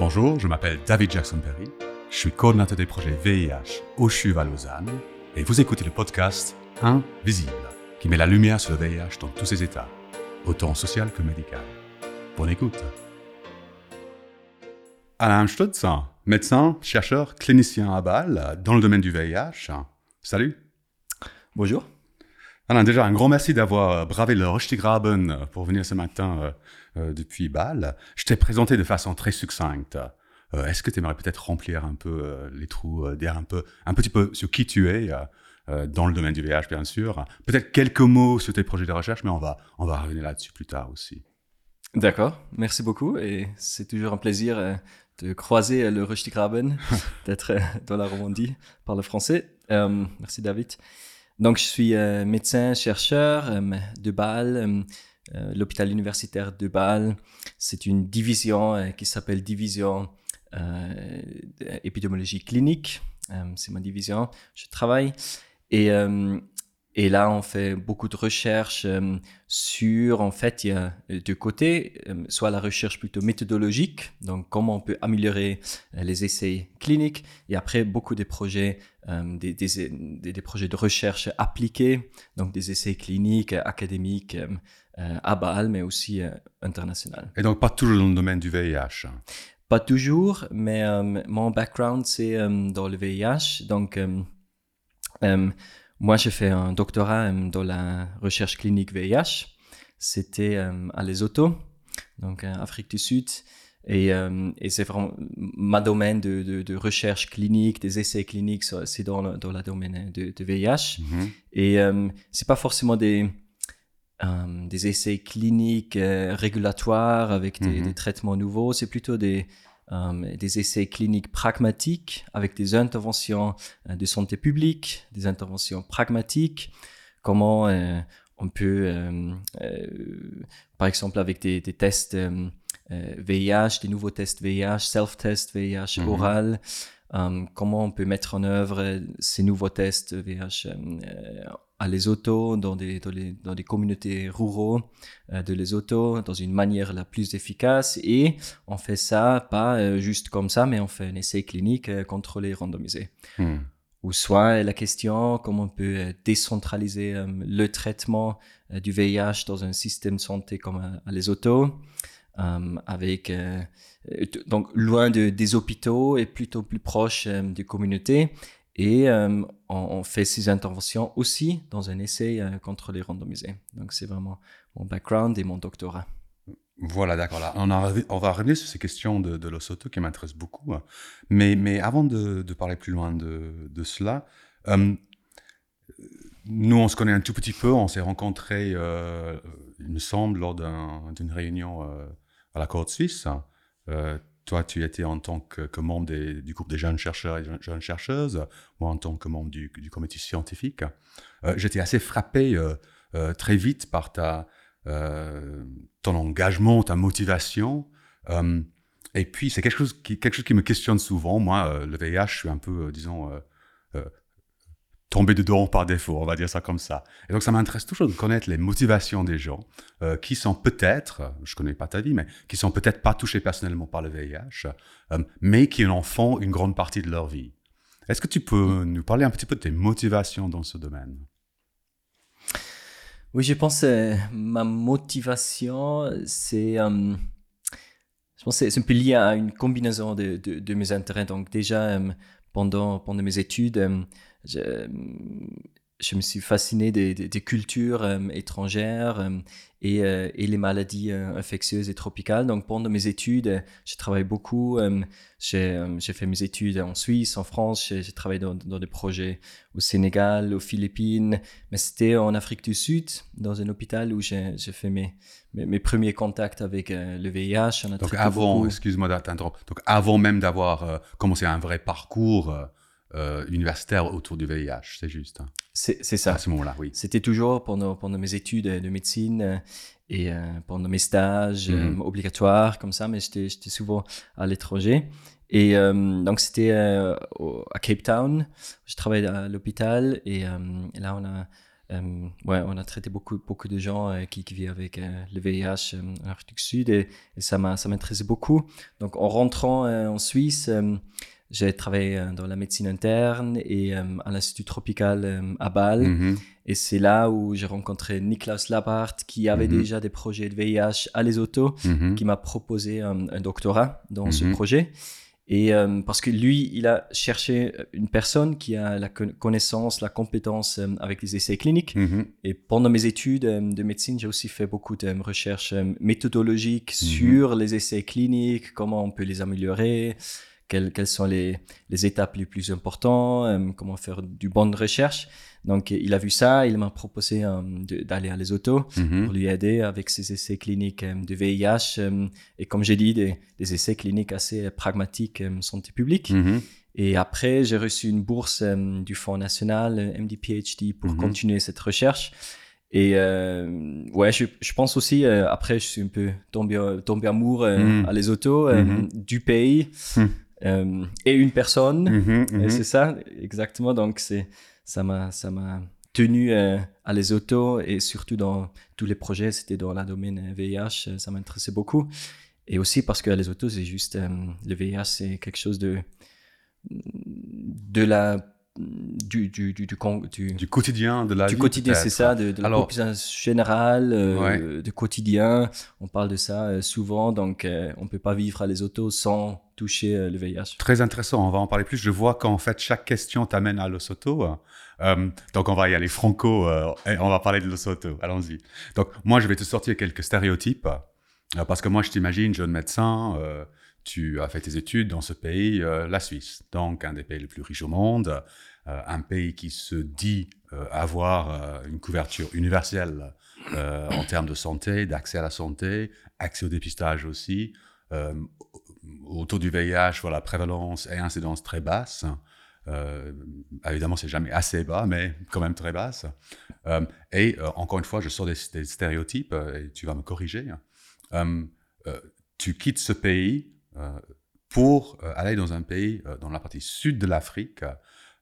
Bonjour, je m'appelle David Jackson Perry, je suis coordinateur des projets VIH au CHUV à Lausanne et vous écoutez le podcast Invisible qui met la lumière sur le VIH dans tous ses états, autant social que médical. Bonne écoute. Alain Stutz, médecin, chercheur, clinicien à Bâle dans le domaine du VIH. Salut. Bonjour. Alain, déjà un grand merci d'avoir bravé le Röstigraben pour venir ce matin euh, depuis Bâle. Je t'ai présenté de façon très succincte. Euh, est-ce que tu aimerais peut-être remplir un peu les trous, dire un peu, un petit peu sur qui tu es dans le domaine du VIH, bien sûr. Peut-être quelques mots sur tes projets de recherche, mais on va, on va revenir là-dessus plus tard aussi. D'accord, merci beaucoup et c'est toujours un plaisir de croiser le Röstigraben, d'être dans la Romandie par le français. merci David. Donc, je suis euh, médecin chercheur euh, de Bâle, euh, l'hôpital universitaire de Bâle. C'est une division qui s'appelle division épidémiologie clinique. c'est ma division. Je travaille et et là, on fait beaucoup de recherches euh, sur, en fait, il y a euh, deux côtés, euh, soit la recherche plutôt méthodologique, donc comment on peut améliorer les essais cliniques, et après beaucoup des projets, des, des, projets de recherche appliqués, donc des essais cliniques, académiques, à Bâle, mais aussi international. Et donc pas toujours dans le domaine du VIH Pas toujours, mais mon background, c'est dans le VIH, donc... Moi, j'ai fait un doctorat euh, dans la recherche clinique VIH. C'était euh, à Lesotho, donc en euh, Afrique du Sud. Et, et c'est vraiment ma domaine de, de, de, recherche clinique, des essais cliniques, c'est dans, le, dans la domaine de, de VIH. Mm-hmm. Et euh, c'est pas forcément des, des essais cliniques régulatoires avec des, mm-hmm. des, traitements nouveaux, c'est plutôt des, euh, des essais cliniques pragmatiques avec des interventions euh, de santé publique, des interventions pragmatiques, comment euh, on peut, par exemple avec des, tests VIH, des nouveaux tests VIH, self-test VIH mhm. oral, comment on peut mettre en œuvre ces nouveaux tests VIH à Lesotho, dans des, dans, les, dans des communautés ruraux euh, de Lesotho, dans une manière la plus efficace. Et on fait ça pas euh, juste comme ça, mais on fait un essai clinique euh, contrôlé, randomisé. Hmm. Ou soit la question comment on peut décentraliser le traitement du VIH dans un système de santé comme à, Lesotho, avec donc loin de, des hôpitaux et plutôt plus proche des communautés. Et euh, on, fait ces interventions aussi dans un essai euh, contrôlé randomisé. Donc c'est vraiment mon background et mon doctorat. Voilà, d'accord. On, on, va revenir sur ces questions de, de l'OSOTO qui m'intéressent beaucoup. Mais, mais avant de, parler plus loin de, de cela, euh, nous, on se connaît un tout petit peu. On s'est rencontrés, euh, il me semble, lors d'une réunion à la Côte suisse. Toi, tu étais en tant que, membre du groupe des jeunes chercheurs et jeunes chercheuses, moi en tant que membre du, comité scientifique. Euh, j'étais assez frappé euh, euh, très vite par ta, ton engagement, ta motivation. et puis, c'est quelque quelque chose qui me questionne souvent. Moi, le VIH, je suis un peu, disons, tomber dedans par défaut, on va dire ça comme ça. Et donc ça m'intéresse toujours de connaître les motivations des gens euh, qui sont peut-être, je connais pas ta vie, mais qui sont peut-être pas touchés personnellement par le VIH, euh, mais qui en font une grande partie de leur vie. Est-ce que tu peux nous parler un petit peu de tes motivations dans ce domaine? Oui, je pense que ma motivation, c'est... Euh, je pense c'est un peu lié à une combinaison de, de, de mes intérêts. Donc déjà, pendant, pendant mes études, je, je me suis fasciné des, des, cultures euh, étrangères euh, et, euh, et, les maladies infectieuses et tropicales. Donc pendant mes études, j'ai travaillé beaucoup. j'ai fait mes études en Suisse, en France. J'ai travaillé dans, dans, des projets au Sénégal, aux Philippines. Mais c'était en Afrique du Sud, dans un hôpital où j'ai fait mes, mes, premiers contacts avec le VIH. Donc avant, excuse-moi d'interrompre. Donc avant même d'avoir commencé un vrai parcours euh, universitaire autour du VIH, c'est juste. Hein. C'est ça. À ce moment-là, oui. C'était toujours pendant, pendant mes études de médecine euh, et euh, pendant mes stages mhm. obligatoires, comme ça, mais j'étais souvent à l'étranger. Et donc, c'était à Cape Town. Je travaillais à l'hôpital et là, on a ouais, on a traité beaucoup, beaucoup de gens qui, qui, vivent avec le VIH en Afrique du Sud et, et ça m'intéressait beaucoup. Donc, en rentrant en Suisse, j'ai travaillé dans la médecine interne et à l'Institut tropical à Bâle. Mhm. Et c'est là où j'ai rencontré Niklas Labart, qui avait Mhm. déjà des projets de VIH à Les Autos, Mhm. qui m'a proposé un, doctorat dans ce projet. Et euh, parce que lui, il a cherché une personne qui a la con- connaissance, la compétence euh, avec les essais cliniques. Et pendant mes études euh, de médecine, j'ai aussi fait beaucoup de euh, recherches euh, méthodologiques sur les essais cliniques, comment on peut les améliorer, quelles, quelles sont les, les étapes les plus importantes, euh, comment faire du bonne recherche. Donc, il a vu ça, il m'a proposé euh, d'aller à Les Autos Mhm. pour lui aider avec ses essais cliniques euh, de VIH euh, et comme j'ai dit, des, des essais cliniques assez pragmatiques santé publique. Mhm. Et après, j'ai reçu une bourse du Fonds national MD-PhD pour Mhm. continuer cette recherche. Et euh, ouais, je, je pense aussi, euh, après, je suis un peu tombé, tombé amoureux euh, Mhm. à Les Autos, du pays Mhm. Euh, et une personne. Mhm. Mhm. C'est ça, exactement. Donc, c'est, ça m'a, ça m'a tenu euh, à les autos et surtout dans tous les projets, c'était dans le domaine VIH, euh, ça m'intéressait beaucoup. Et aussi parce que les autos, c'est juste, euh, le VIH, c'est quelque chose de, de la, du, du, du, du, du- Du quotidien, de la du vie, quotidien, c'est ça, de, de la Alors- population générale, euh, Ouais. de quotidien. On parle de ça euh, souvent, donc euh, on peut pas vivre à les autos sans toucher euh, le VIH. Très intéressant, on va en parler plus. Je vois qu'en fait, chaque question t'amène à Losoto. Euh, donc, on va y aller franco et on va parler de Losoto. Allons-y. Donc, moi, je vais te sortir quelques stéréotypes parce que moi, je t'imagine, jeune médecin, tu as fait tes études dans ce pays, euh, la Suisse, donc un des pays les plus riches au monde, un pays qui se dit euh, avoir euh, une couverture universelle euh, en termes de santé, d'accès à la santé, accès au dépistage aussi. Euh, autour du VIH, voilà, prévalence et incidence très basse. Euh, évidemment, c'est jamais assez bas, mais quand même très basse. Euh, et euh, encore une fois, je sors des, stéréotypes euh, et tu vas me corriger. Euh, euh, tu quittes ce pays euh, pour euh, aller dans un pays euh, dans la partie sud de l'Afrique, euh,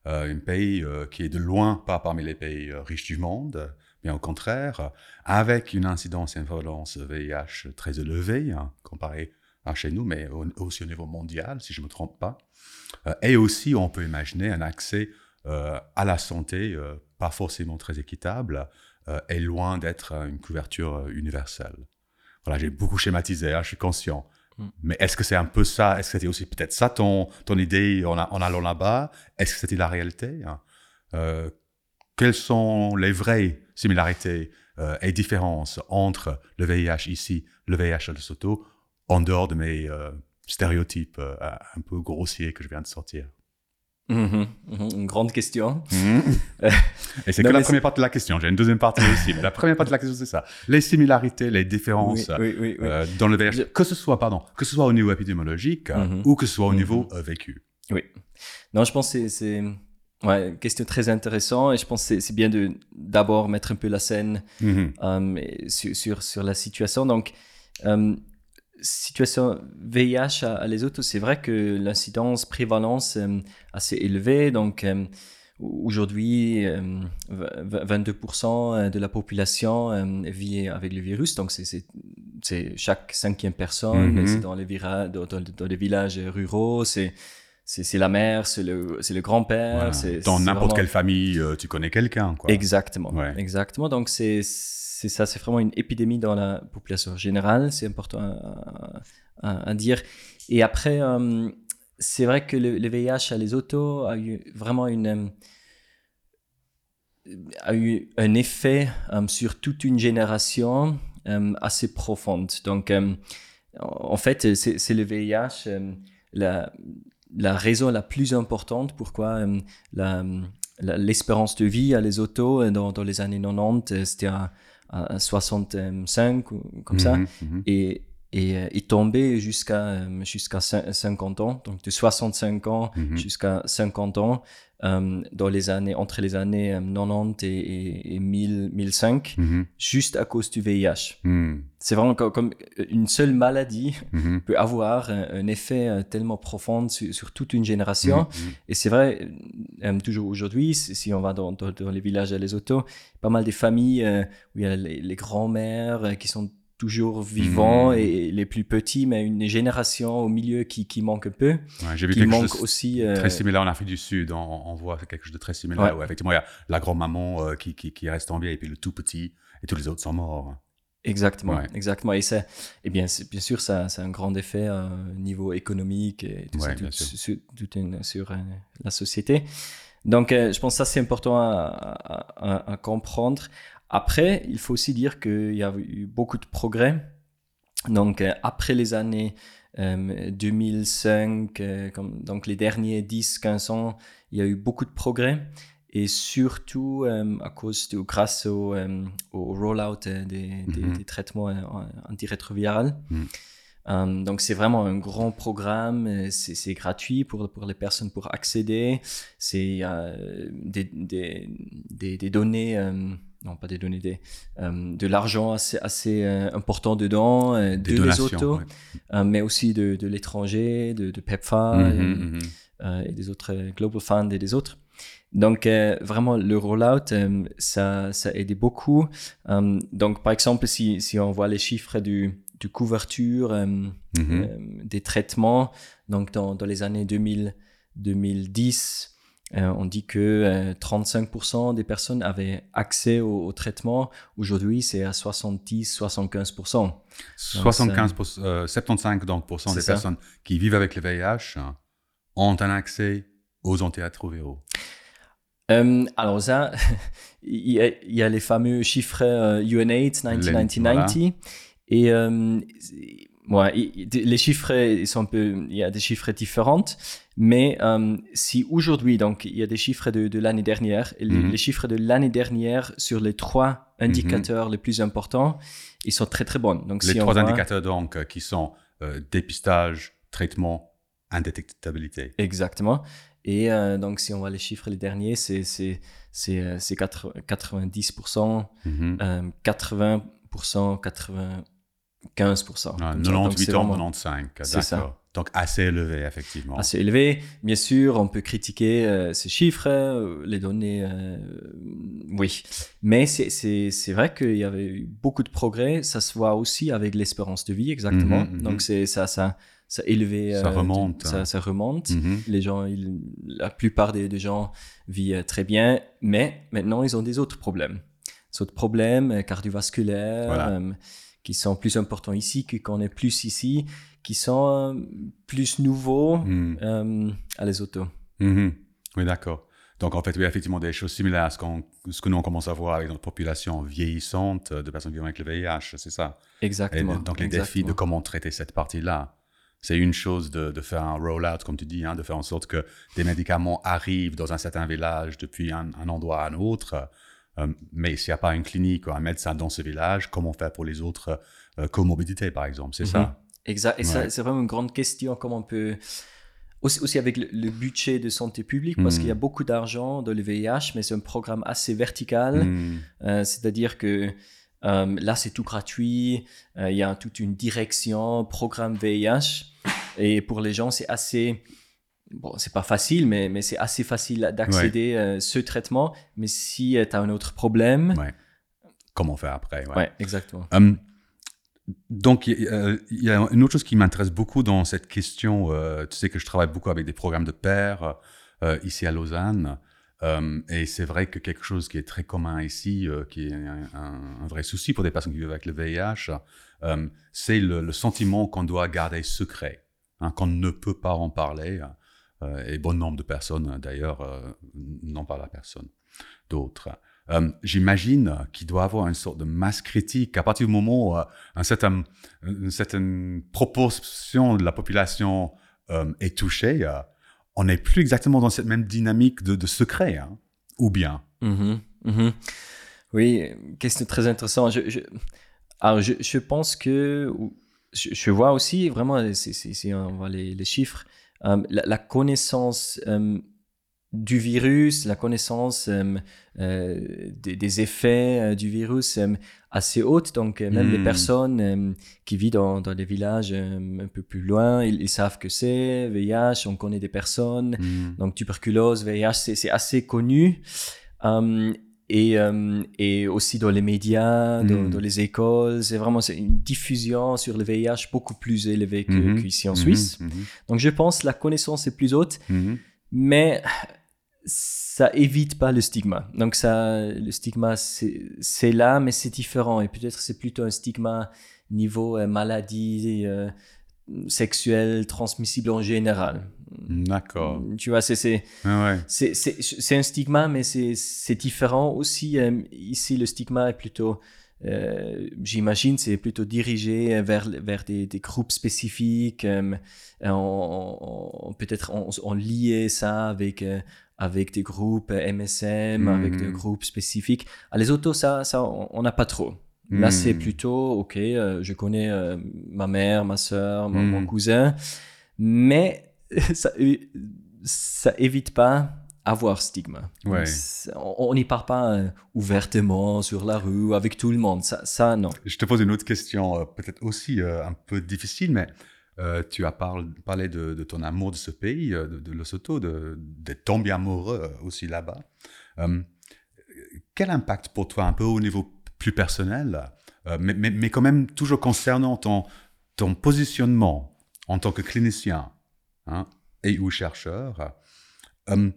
un pays euh, qui est de loin pas parmi les pays euh, riches du monde, mais au contraire, avec une incidence et une prévalence VIH très élevée, hein, comparée à chez nous, mais au- aussi au niveau mondial, si je ne me trompe pas. Euh, et aussi, on peut imaginer un accès euh, à la santé euh, pas forcément très équitable euh, et loin d'être euh, une couverture euh, universelle. Voilà, j'ai beaucoup schématisé, hein, je suis conscient. Mm. Mais est-ce que c'est un peu ça? Est-ce que c'était aussi peut-être ça ton, ton idée en, allant là-bas? Est-ce que c'était la réalité? Hein. Euh, Quelles sont les vraies similarités euh, et différences entre le VIH ici, le VIH à Lesotho, en dehors de mes euh, stéréotypes un peu grossiers que je viens de sortir? Mhm, mhm, Une grande question. Et c'est que la première partie de la question. J'ai une deuxième partie aussi. mais la première partie de la question, c'est ça. Les similarités, les Oui, différences oui, oui, oui. euh, dans le VIH, Je- que ce soit, pardon, que ce soit au niveau épidémiologique Mhm. ou que ce soit au Mhm. niveau euh, vécu. Non, je pense que c'est- ouais, une question très intéressante et je pense que c'est- bien de d'abord mettre un peu la scène Mhm. euh, sur, sur, sur la situation. Donc, situation VIH à, à les autres, c'est vrai que l'incidence, prévalence euh, assez élevée. Donc, euh, aujourd'hui, euh, v- 22% de la population euh, vit avec le virus. Donc, c'est- chaque cinquième personne. Mhm. C'est dans les, vira- dans, dans- dans les villages ruraux. C'est c'est la mère, c'est le, le grand-père. Voilà. Dans n'importe vraiment- quelle famille, euh, tu connais quelqu'un. Exactement. Ouais. Exactement. Donc, c'est ça, c'est vraiment une épidémie dans la population générale. C'est important à, à- à dire. Et après, euh, c'est vrai que le, le VIH à les autos a eu vraiment une. euh, a eu un effet euh, sur toute une génération assez profonde. Donc, en fait, c'est c'est le VIH, la, la raison la plus importante pourquoi euh, l'espérance de vie à les autos euh, dans, dans les années 90, euh, c'était à, à 65 ou comme ça. Mhm, mhm. Et et euh, est tombé jusqu'à euh, jusqu'à cin- 50 ans, donc de 65 ans Mhm. jusqu'à 50 ans, euh, dans les années, entre les années euh, 90 et, et, et 1000, 1005, Mhm. juste à cause du VIH. Mhm. C'est vraiment co- comme une seule maladie Mhm. peut avoir un, un effet euh, tellement profond sur, sur toute une génération. Et c'est vrai, euh, toujours aujourd'hui, si on va dans, dans, dans les villages à les autos, pas mal des familles euh, où il y a les, les grands-mères euh, qui sont toujours vivants Mhm. et les plus petits, mais une génération au milieu qui, qui manque un peu, Ouais, J'ai vu qui quelque manque chose aussi. euh, très similaire en Afrique du Sud. On, on voit quelque chose de très similaire. Ouais. où effectivement, il y a la grand-maman euh, qui, qui, qui reste en vie et puis le tout petit et tous les autres sont morts. Exactement, Ouais. exactement. Et et bien, bien sûr, ça, ça a un grand effet euh, au niveau économique et tout ça, tout, sur, tout une- sur euh, la société. Donc, euh, je pense que ça, c'est important à, à- à- à comprendre. Après, il faut aussi dire qu'il y a eu beaucoup de progrès. Donc, euh, après les années euh, 2005, euh, comme, donc les derniers 10-15 ans, il y a eu beaucoup de progrès. Et surtout euh, à cause de, grâce au, euh, au rollout euh, des, des- Mhm. des traitements euh, antirétroviraux. Mhm. Euh, donc c'est vraiment un grand programme, euh, c'est gratuit pour, pour les personnes pour accéder, c'est euh, des, des, données, euh, non pas des données, des, euh, de l'argent assez, assez euh, important dedans, euh, Des de les autos, ouais. mais aussi de, de l'étranger, de, de PEPFAR Mhm, mhm. euh, et des autres Global Fund et des autres. Donc vraiment le rollout, ça, ça a aidé beaucoup. Donc par exemple si, si on voit les chiffres du, du couverture Mhm. des traitements, donc dans, dans les années 2000, 2010, euh, on dit que euh, 35% des personnes avaient accès au, au traitement. Aujourd'hui, c'est à 70-75%. 75 euh, 75 donc, pour cent C'est des ça. personnes qui vivent avec le VIH hein, ont un accès aux antirétroviraux. Euh, alors ça, il y, a, il y a les fameux chiffres euh, UNAIDS 1990. Et euh, ouais, les chiffres, ils sont un peu, il y a des chiffres différents. Mais euh, si aujourd'hui, donc il y a des chiffres de, de l'année dernière, et Mhm. les chiffres de l'année dernière sur les trois indicateurs les plus importants, ils sont très très bons. Donc Les si trois voit- indicateurs donc euh, qui sont euh, dépistage, traitement, indétectabilité. Exactement. Et euh, donc, si on voit les chiffres, les derniers, c'est c'est- c'est, euh, c'est 80 90%, Mhm. euh, 80%, 95%. Ah, comme ça. Donc, 98 c'est ans, vraiment 95, C'est ça. d'accord. Donc assez élevé, effectivement. Assez élevé. Bien sûr, on peut critiquer euh, ces chiffres, euh, les données, euh, oui. Mais c'est- vrai qu'il y avait eu beaucoup de progrès. Ça se voit aussi avec l'espérance de vie, exactement. Mhm, mhm. Donc, c'est ça, ça, ça a élevé. Ça remonte, Ça, hein. ça remonte. Mhm. Les gens, ils- la plupart des, des gens vivent très bien, mais maintenant ils ont des autres problèmes. Des autres problèmes cardiovasculaires Voilà. Qui sont plus importants ici qu'on est plus ici, qui sont euh, plus nouveaux Mhm. euh, à les autos. Mhm. Oui, d'accord. Donc, en fait, oui, effectivement, des choses similaires à ce, qu'on- ce que nous, on commence à voir avec notre population vieillissante euh, de personnes vivant avec le VIH, c'est ça? Et Exactement. donc, les défis de exactement. comment traiter cette partie-là. C'est une chose de, de faire un roll-out, comme tu dis, hein, de faire en sorte que des médicaments arrivent dans un certain village depuis un, un endroit à un autre. Euh, mais s'il n'y a pas une clinique ou un médecin dans ce village, comment faire pour les autres euh, comorbidités, par exemple? C'est ça? Exact. Et ça, Ouais. c'est vraiment une grande question, comment on peut... Aussi, aussi avec le, le budget de santé publique, parce Mhm. qu'il y a beaucoup d'argent dans le VIH, mais c'est un programme assez vertical. Mhm. Euh, C'est-à-dire que euh, là, c'est tout gratuit. Euh, Il y a toute une direction, programme VIH. Et pour les gens, c'est assez. Bon, c'est pas facile, mais, mais c'est assez facile d'accéder à ce traitement. Mais si tu as un autre problème. Ouais. Comment faire après ouais. Ouais, exactement. Hum, donc, il y, a- il y a une autre chose qui m'intéresse beaucoup dans cette question. euh, tu sais que je travaille beaucoup avec des programmes de pairs euh, ici à Lausanne. Hum, et c'est vrai que quelque chose qui est très commun ici, euh, qui est un, vrai souci pour des personnes qui vivent avec le VIH, hum, c'est le, le sentiment qu'on doit garder secret, hein, qu'on ne peut pas en parler. Euh, et bon nombre de personnes, d'ailleurs, euh, n'en parlent à personne d'autres. Euh, J'imagine qu'il doit avoir une sorte de masse critique à partir du moment où euh, une certaine proportion de la population est touchée. on n'est plus exactement dans cette même dynamique de, secret, hein, ou bien? Mhm, mhm. Oui, question très intéressante. Je, alors, je, pense que je, vois aussi vraiment, si, si- si on voit les, chiffres, la, la connaissance euh, du virus, la connaissance euh, euh, des, des effets euh, du virus euh, assez haute. Donc, euh, même les Mm. personnes euh, qui vivent dans, dans les villages euh, un peu plus loin, ils, ils savent que c'est VIH, on connaît des personnes. Mhm. Donc, tuberculose, VIH, c'est c'est assez connu. Euh, et, euh, et aussi dans les médias, dans, Mm. dans les écoles, c'est vraiment une diffusion sur le VIH beaucoup plus élevée que- Mhm. qu'ici en Mhm. Suisse. Mhm. Donc je pense que la connaissance est plus haute, mais ça évite pas le stigma. Donc ça, le stigma, c'est c'est là, mais c'est différent. Et peut-être c'est plutôt un stigma niveau euh, maladie euh, sexuelle transmissible en général. D'accord. Tu vois, c'est c'est Ah ouais. c'est- c'est c'est un stigma, mais c'est c'est différent aussi. euh, ici, le stigma est plutôt, euh, j'imagine, c'est plutôt dirigé vers, vers des, des groupes spécifiques. euh, on, on- Peut-être on, on liait ça avec, euh, avec des groupes MSM, avec des groupes spécifiques. Ah, les autos, ça, ça on n'a pas trop. Là, c'est Mhm. plutôt, ok, euh, je connais euh, ma mère, ma soeur, mon, mon cousin, mais ça, é- ça évite pas avoir stigma. Ouais. On n'y part pas euh, ouvertement sur la rue avec tout le monde. Ça, ça non. Je te pose une autre question, euh, peut-être aussi euh, un peu difficile, mais euh, tu as parl- parlé de, de ton amour de ce pays, euh, de, de Lesotho, de- d'être tombé amoureux euh, aussi là-bas. Euh, quel impact pour toi, un peu au niveau plus personnel, euh, mais, mais, mais quand même toujours concernant ton, ton positionnement en tant que clinicien hein, et ou chercheur, euh,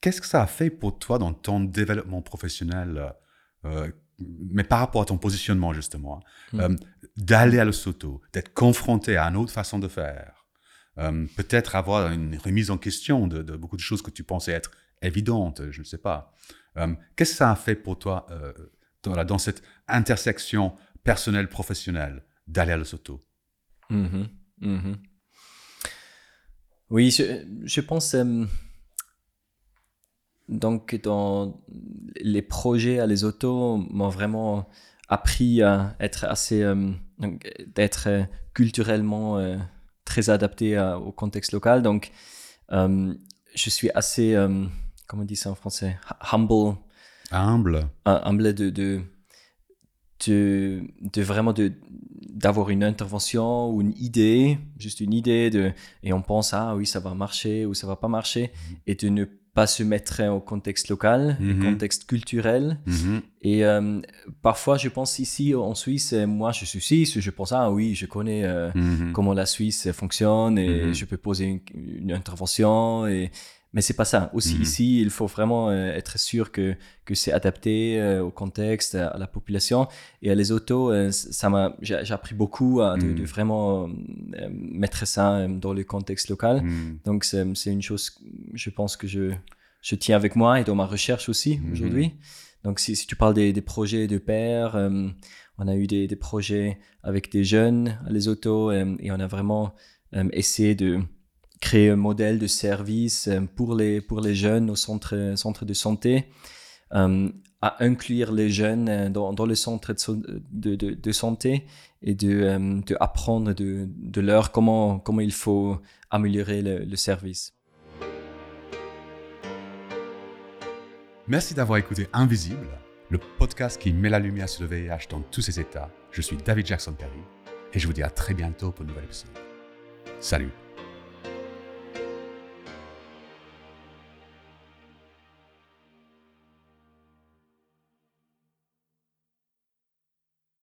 qu'est-ce que ça a fait pour toi dans ton développement professionnel euh, mais par rapport à ton positionnement, justement, hein, Mm. euh, d'aller à Lesotho, d'être confronté à une autre façon de faire, peut-être avoir une remise en question de, de beaucoup de choses que tu pensais être évidentes, je ne sais pas. Qu'est-ce que ça a fait pour toi dans, la- cette intersection personnelle-professionnelle d'aller à Lesotho Mhm, mhm. Oui, je, pense. euh, donc, dans les projets à les autos m'ont vraiment appris à être assez. euh, d'être euh, culturellement euh, très adapté au contexte local. Donc, je suis assez. comment on dit en français? Humble Humble. bled de, de, de, de vraiment de d'avoir une intervention ou une idée, juste une idée de et on pense ah oui ça va marcher ou ça va pas marcher et de ne pas se mettre au contexte local, au Mhm. contexte culturel Mhm. et euh, parfois je pense ici en Suisse moi je suis suisse je pense ah oui je connais euh, Mhm. comment la Suisse fonctionne et Mhm. je peux poser une, une intervention et mais c'est pas ça aussi Mhm. ici il faut vraiment euh, être sûr que que c'est adapté euh, au contexte à, la population et à les autos euh, ça m'a j'ai appris beaucoup à de, Mhm. de vraiment mettre ça dans le contexte local Mhm. donc c'est c'est une chose je pense que je je tiens avec moi et dans ma recherche aussi aujourd'hui donc si, si tu parles des, des projets de pairs euh, on a eu des, des projets avec des jeunes à les autos euh, et on a vraiment euh, essayé de créer un modèle de service euh, pour les, pour les jeunes au centre, centre de santé, euh, à inclure les jeunes euh, dans, dans le centre de, santé et de, de de, de leur comment, comment il faut améliorer le, le service. Merci d'avoir écouté Invisible, le podcast qui met la lumière sur le VIH dans tous ses états. Je suis David Jackson Perry et je vous dis à très bientôt pour un nouvel épisode. Salut